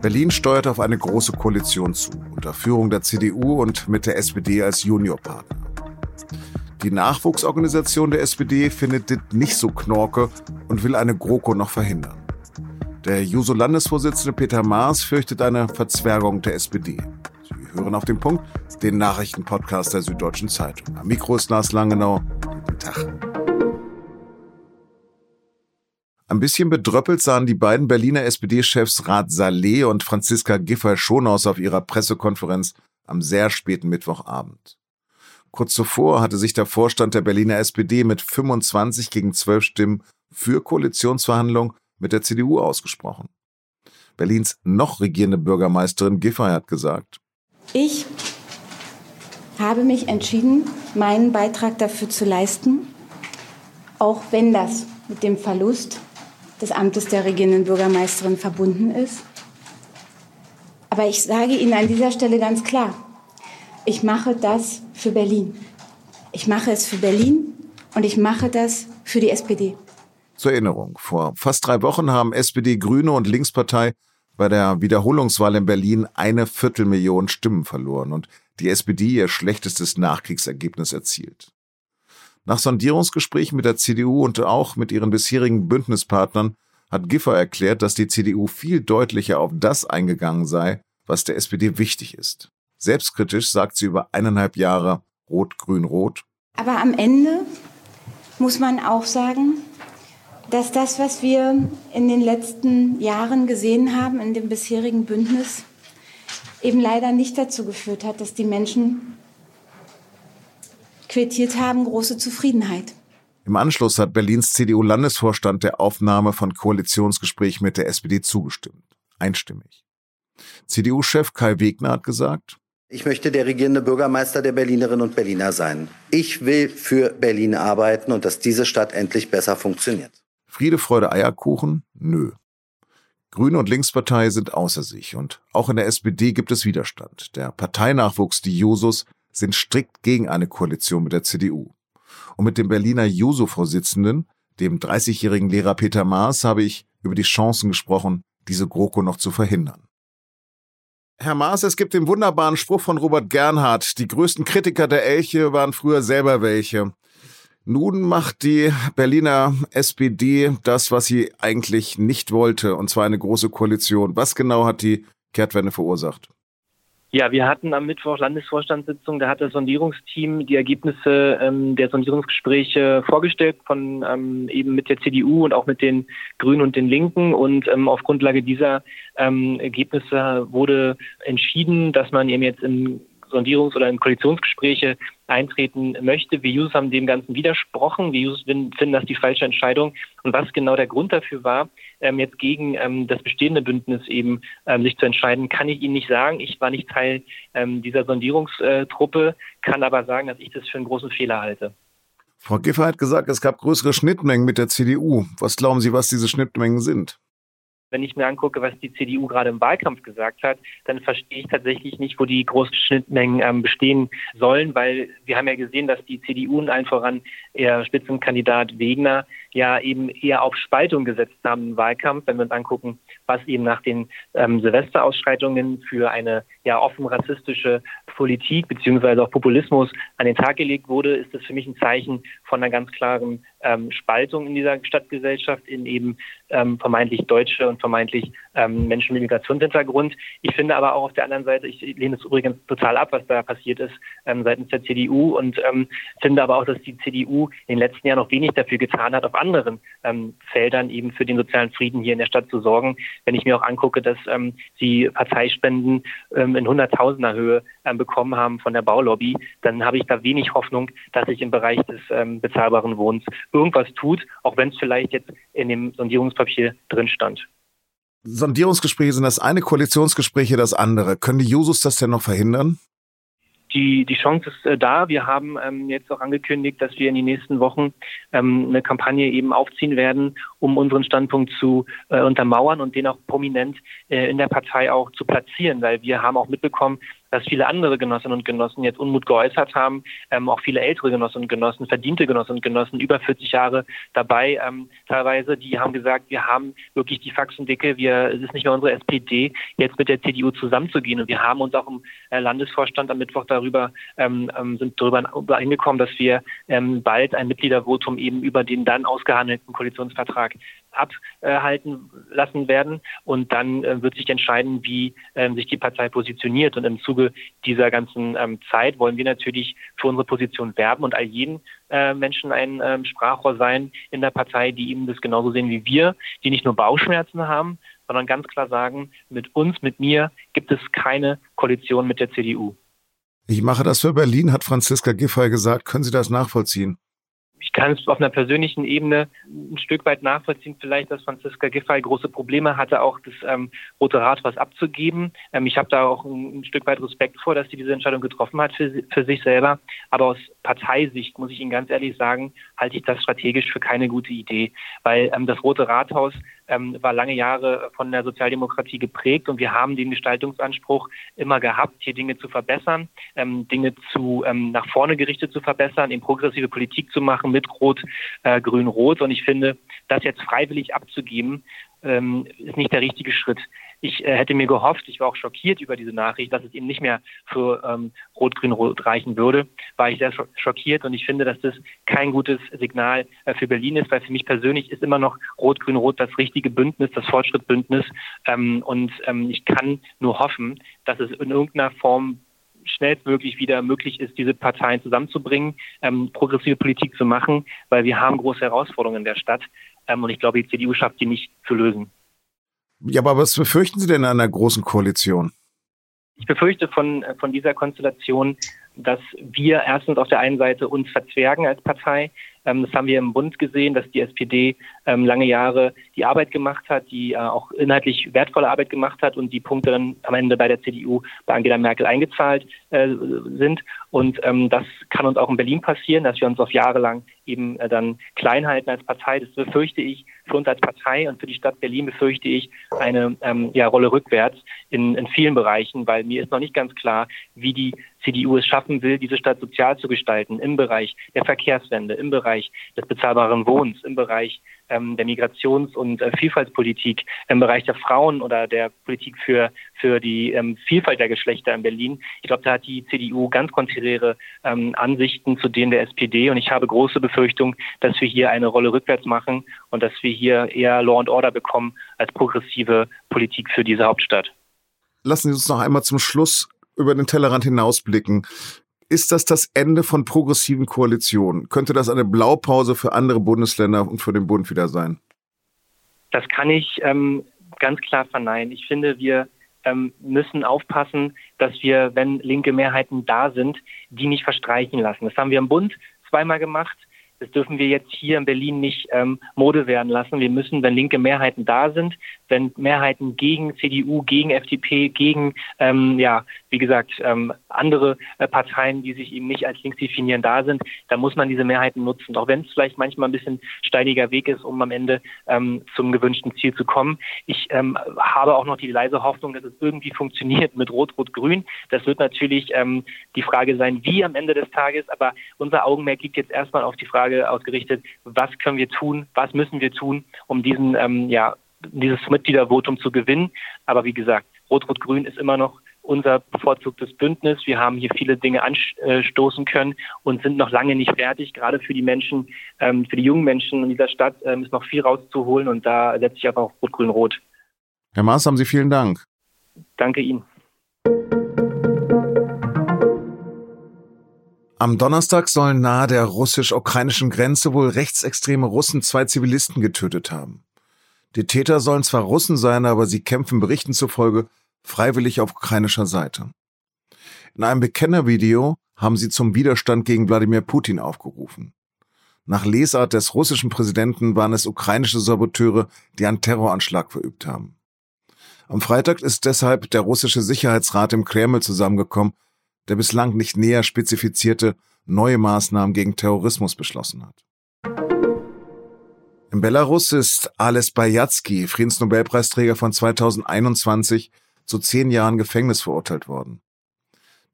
Berlin steuert auf eine große Koalition zu, unter Führung der CDU und mit der SPD als Juniorpartner. Die Nachwuchsorganisation der SPD findet dit nicht so knorke und will eine GroKo noch verhindern. Der Juso-Landesvorsitzende Peter Maas fürchtet eine Verzwergung der SPD. Sie hören auf den Punkt, den Nachrichtenpodcast der Süddeutschen Zeitung. Am Mikro ist Lars Langenau. Guten Tag. Ein bisschen bedröppelt sahen die beiden Berliner SPD-Chefs Rat Saleh und Franziska Giffey-Schonhaus auf ihrer Pressekonferenz am sehr späten Mittwochabend. Kurz zuvor hatte sich der Vorstand der Berliner SPD mit 25 gegen 12 Stimmen für Koalitionsverhandlungen mit der CDU ausgesprochen. Berlins noch regierende Bürgermeisterin Giffey hat gesagt, ich habe mich entschieden, meinen Beitrag dafür zu leisten, auch wenn das mit dem Verlust des Amtes der regierenden Bürgermeisterin verbunden ist. Aber ich sage Ihnen an dieser Stelle ganz klar, ich mache das für Berlin. Ich mache es für Berlin und ich mache das für die SPD. Zur Erinnerung, vor fast drei Wochen haben SPD, Grüne und Linkspartei bei der Wiederholungswahl in Berlin eine Viertelmillion Stimmen verloren und die SPD ihr schlechtestes Nachkriegsergebnis erzielt. Nach Sondierungsgesprächen mit der CDU und auch mit ihren bisherigen Bündnispartnern hat Giffer erklärt, dass die CDU viel deutlicher auf das eingegangen sei, was der SPD wichtig ist. Selbstkritisch sagt sie über eineinhalb Jahre Rot-Grün-Rot. Aber am Ende muss man auch sagen, dass das, was wir in den letzten Jahren gesehen haben in dem bisherigen Bündnis, eben leider nicht dazu geführt hat, dass die Menschen quittiert haben, große Zufriedenheit. Im Anschluss hat Berlins CDU-Landesvorstand der Aufnahme von Koalitionsgesprächen mit der SPD zugestimmt. Einstimmig. CDU-Chef Kai Wegner hat gesagt, ich möchte der regierende Bürgermeister der Berlinerinnen und Berliner sein. Ich will für Berlin arbeiten und dass diese Stadt endlich besser funktioniert. Friede, Freude, Eierkuchen? Nö. Grüne und Linkspartei sind außer sich und auch in der SPD gibt es Widerstand. Der Parteinachwuchs, die Jusos, sind strikt gegen eine Koalition mit der CDU. Und mit dem Berliner Juso-Vorsitzenden, dem 30-jährigen Lehrer Peter Maas, habe ich über die Chancen gesprochen, diese GroKo noch zu verhindern. Herr Maas, es gibt den wunderbaren Spruch von Robert Gernhardt, die größten Kritiker der Elche waren früher selber welche. Nun macht die Berliner SPD das, was sie eigentlich nicht wollte, und zwar eine große Koalition. Was genau hat die Kehrtwende verursacht? Ja, wir hatten am Mittwoch Landesvorstandssitzung, da hat das Sondierungsteam die Ergebnisse ähm, der Sondierungsgespräche vorgestellt von ähm, eben mit der CDU und auch mit den Grünen und den Linken. Und ähm, auf Grundlage dieser ähm, Ergebnisse wurde entschieden, dass man eben jetzt im Sondierungs- oder in Koalitionsgespräche eintreten möchte. Wir Users haben dem Ganzen widersprochen. Wir Users finden das die falsche Entscheidung. Und was genau der Grund dafür war, ähm, jetzt gegen ähm, das bestehende Bündnis eben ähm, sich zu entscheiden, kann ich Ihnen nicht sagen. Ich war nicht Teil dieser Sondierungstruppe, kann aber sagen, dass ich das für einen großen Fehler halte. Frau Giffer hat gesagt, es gab größere Schnittmengen mit der CDU. Was glauben Sie, was diese Schnittmengen sind? Wenn ich mir angucke, was die CDU gerade im Wahlkampf gesagt hat, dann verstehe ich tatsächlich nicht, wo die großen Schnittmengen ähm, bestehen sollen, weil wir haben ja gesehen, dass die CDU und allen voran ihr Spitzenkandidat Wegner ja eben eher auf Spaltung gesetzt haben im Wahlkampf. Wenn wir uns angucken, was eben nach den ähm, Silvesterausschreitungen für eine ja offen rassistische Politik beziehungsweise auch Populismus an den Tag gelegt wurde, ist das für mich ein Zeichen von einer ganz klaren ähm, Spaltung in dieser Stadtgesellschaft in eben ähm, vermeintlich Deutsche und vermeintlich ähm, Menschen mit Migrationshintergrund. Ich finde aber auch auf der anderen Seite, ich lehne es übrigens total ab, was da passiert ist ähm, seitens der CDU und ähm, finde aber auch, dass die CDU in den letzten Jahren noch wenig dafür getan hat, auf anderen ähm, Feldern eben für den sozialen Frieden hier in der Stadt zu sorgen. Wenn ich mir auch angucke, dass sie Parteispenden in Hunderttausender Höhe bekommen haben von der Baulobby, dann habe ich da wenig Hoffnung, dass sich im Bereich des bezahlbaren Wohnens irgendwas tut, auch wenn es vielleicht jetzt in dem Sondierungspapier drin stand. Sondierungsgespräche sind das eine, Koalitionsgespräche das andere. Können die Jusos das denn noch verhindern? Die, die Chance ist äh, da. Wir haben ähm, jetzt auch angekündigt, dass wir in den nächsten Wochen ähm, eine Kampagne eben aufziehen werden, um unseren Standpunkt zu äh, untermauern und den auch prominent äh, in der Partei auch zu platzieren, weil wir haben auch mitbekommen, dass viele andere Genossinnen und Genossen jetzt Unmut geäußert haben, ähm, auch viele ältere Genossinnen und Genossen, verdiente Genossinnen und Genossen, über 40 Jahre dabei ähm, teilweise, die haben gesagt, wir haben wirklich die Faxendicke, wir, es ist nicht mehr unsere SPD, jetzt mit der CDU zusammenzugehen. Und wir haben uns auch im äh, Landesvorstand am Mittwoch darüber, ähm, ähm sind darüber hingekommen, dass wir ähm, bald ein Mitgliedervotum eben über den dann ausgehandelten Koalitionsvertrag abhalten lassen werden. Und dann äh, wird sich entscheiden, wie ähm, sich die Partei positioniert. Und im Zuge dieser ganzen ähm, Zeit wollen wir natürlich für unsere Position werben und all jeden äh, Menschen ein ähm, Sprachrohr sein in der Partei, die eben das genauso sehen wie wir, die nicht nur Bauchschmerzen haben, sondern ganz klar sagen, mit uns, mit mir gibt es keine Koalition mit der CDU. Ich mache das für Berlin, hat Franziska Giffey gesagt. Können Sie das nachvollziehen? Ich kann es auf einer persönlichen Ebene ein Stück weit nachvollziehen, vielleicht, dass Franziska Giffey große Probleme hatte, auch das ähm, Rote Rat was abzugeben. Ähm, ich habe da auch ein, ein, Stück weit Respekt vor, dass sie diese Entscheidung getroffen hat für, für sich selber. Aber aus Parteisicht, muss ich Ihnen ganz ehrlich sagen, halte ich das strategisch für keine gute Idee, weil ähm, das Rote Rathaus ähm, war lange Jahre von der Sozialdemokratie geprägt und wir haben den Gestaltungsanspruch immer gehabt, hier Dinge zu verbessern, ähm, Dinge zu ähm, nach vorne gerichtet zu verbessern, in progressive Politik zu machen mit Rot, äh, Grün, Rot. Und ich finde, das jetzt freiwillig abzugeben, ähm, ist nicht der richtige Schritt. Ich äh, hätte mir gehofft, ich war auch schockiert über diese Nachricht, dass es eben nicht mehr für ähm, Rot-Grün-Rot reichen würde. War ich sehr schockiert und ich finde, dass das kein gutes Signal äh, für Berlin ist, weil für mich persönlich ist immer noch Rot-Grün-Rot das richtige Bündnis, das Fortschrittbündnis. Ähm, und ähm, ich kann nur hoffen, dass es in irgendeiner Form schnellstmöglich wieder möglich ist, diese Parteien zusammenzubringen, ähm, progressive Politik zu machen, weil wir haben große Herausforderungen in der Stadt. Ähm, und ich glaube, die CDU schafft die nicht zu lösen. Ja, aber was befürchten Sie denn an einer großen Koalition? Ich befürchte von, von dieser Konstellation, dass wir erstens auf der einen Seite uns verzwergen als Partei. Ähm, das haben wir im Bund gesehen, dass die SPD ähm, lange Jahre die Arbeit gemacht hat, die äh, auch inhaltlich wertvolle Arbeit gemacht hat und die Punkte dann am Ende bei der CDU bei Angela Merkel eingezahlt äh, sind. Und ähm, das kann uns auch in Berlin passieren, dass wir uns auf Jahre lang eben äh, dann klein halten als Partei. Das befürchte ich für uns als Partei und für die Stadt Berlin befürchte ich eine ja, Rolle rückwärts in, in vielen Bereichen, weil mir ist noch nicht ganz klar, wie die CDU es schaffen will, diese Stadt sozial zu gestalten im Bereich der Verkehrswende, im Bereich des bezahlbaren Wohnens, im Bereich ähm, der Migrations- und äh, Vielfaltspolitik, im Bereich der Frauen oder der Politik für, für die ähm, Vielfalt der Geschlechter in Berlin. Ich glaube, da hat die CDU ganz konträre ähm, Ansichten zu denen der SPD und ich habe große Befürchtung, dass wir hier eine Rolle rückwärts machen und dass wir hier eher Law and Order bekommen als progressive Politik für diese Hauptstadt. Lassen Sie uns noch einmal zum Schluss über den Tellerrand hinausblicken. Ist das das Ende von progressiven Koalitionen? Könnte das eine Blaupause für andere Bundesländer und für den Bund wieder sein? Das kann ich ähm, ganz klar verneinen. Ich finde, wir ähm, müssen aufpassen, dass wir, wenn linke Mehrheiten da sind, die nicht verstreichen lassen. Das haben wir im Bund zweimal gemacht. Das dürfen wir jetzt hier in Berlin nicht ähm, Mode werden lassen. Wir müssen, wenn linke Mehrheiten da sind, wenn Mehrheiten gegen CDU, gegen FDP, gegen, ähm, ja, wie gesagt, ähm, andere äh, Parteien, die sich eben nicht als links definieren, da sind, dann muss man diese Mehrheiten nutzen. Auch wenn es vielleicht manchmal ein bisschen steiniger Weg ist, um am Ende ähm, zum gewünschten Ziel zu kommen. Ich ähm, habe auch noch die leise Hoffnung, dass es irgendwie funktioniert mit Rot-Rot-Grün. Das wird natürlich ähm, die Frage sein, wie am Ende des Tages. Aber unser Augenmerk liegt jetzt erstmal auf die Frage ausgerichtet, was können wir tun, was müssen wir tun, um diesen ähm, ja, dieses Mitgliedervotum zu gewinnen. Aber wie gesagt, Rot-Rot-Grün ist immer noch unser bevorzugtes Bündnis. Wir haben hier viele Dinge anstoßen können und sind noch lange nicht fertig. Gerade für die Menschen, ähm, für die jungen Menschen in dieser Stadt ähm, ist noch viel rauszuholen und da setze ich einfach auf Rot-Grün-Rot. Herr Maas, haben Sie vielen Dank. Danke Ihnen. Am Donnerstag sollen nahe der russisch-ukrainischen Grenze wohl rechtsextreme Russen zwei Zivilisten getötet haben. Die Täter sollen zwar Russen sein, aber sie kämpfen Berichten zufolge freiwillig auf ukrainischer Seite. In einem Bekennervideo haben sie zum Widerstand gegen Wladimir Putin aufgerufen. Nach Lesart des russischen Präsidenten waren es ukrainische Saboteure, die einen Terroranschlag verübt haben. Am Freitag ist deshalb der russische Sicherheitsrat im Kreml zusammengekommen, der bislang nicht näher spezifizierte neue Maßnahmen gegen Terrorismus beschlossen hat. In Belarus ist Ales Bayatsky, Friedensnobelpreisträger von 2021, zu zehn Jahren Gefängnis verurteilt worden.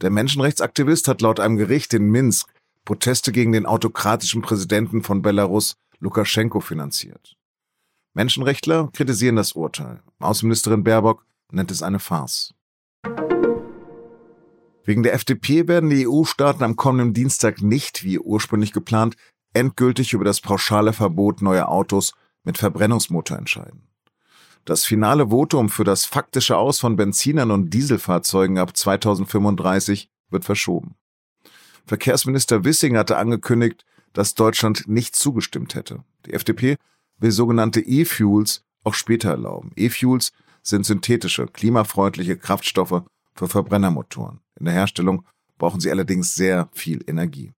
Der Menschenrechtsaktivist hat laut einem Gericht in Minsk Proteste gegen den autokratischen Präsidenten von Belarus, Lukaschenko, finanziert. Menschenrechtler kritisieren das Urteil. Außenministerin Baerbock nennt es eine Farce. Wegen der FDP werden die EU-Staaten am kommenden Dienstag nicht, wie ursprünglich geplant, endgültig über das pauschale Verbot neuer Autos mit Verbrennungsmotor entscheiden. Das finale Votum für das faktische Aus von Benzinern und Dieselfahrzeugen ab 2035 wird verschoben. Verkehrsminister Wissing hatte angekündigt, dass Deutschland nicht zugestimmt hätte. Die FDP will sogenannte E-Fuels auch später erlauben. E-Fuels sind synthetische, klimafreundliche Kraftstoffe für Verbrennermotoren. In der Herstellung brauchen sie allerdings sehr viel Energie.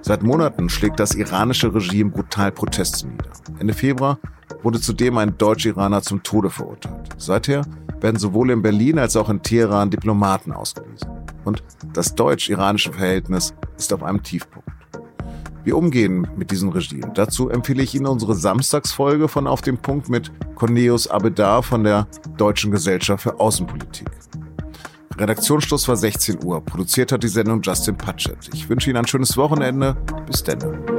Seit Monaten schlägt das iranische Regime brutal Proteste nieder. Ende Februar wurde zudem ein Deutsch-Iraner zum Tode verurteilt. Seither werden sowohl in Berlin als auch in Teheran Diplomaten ausgewiesen. Und das deutsch-iranische Verhältnis ist auf einem Tiefpunkt. Wir umgehen mit diesem Regime. Dazu empfehle ich Ihnen unsere Samstagsfolge von Auf dem Punkt mit Corneus Abedar von der Deutschen Gesellschaft für Außenpolitik. Redaktionsschluss war 16 Uhr. Produziert hat die Sendung Justin Patchett. Ich wünsche Ihnen ein schönes Wochenende. Bis dann.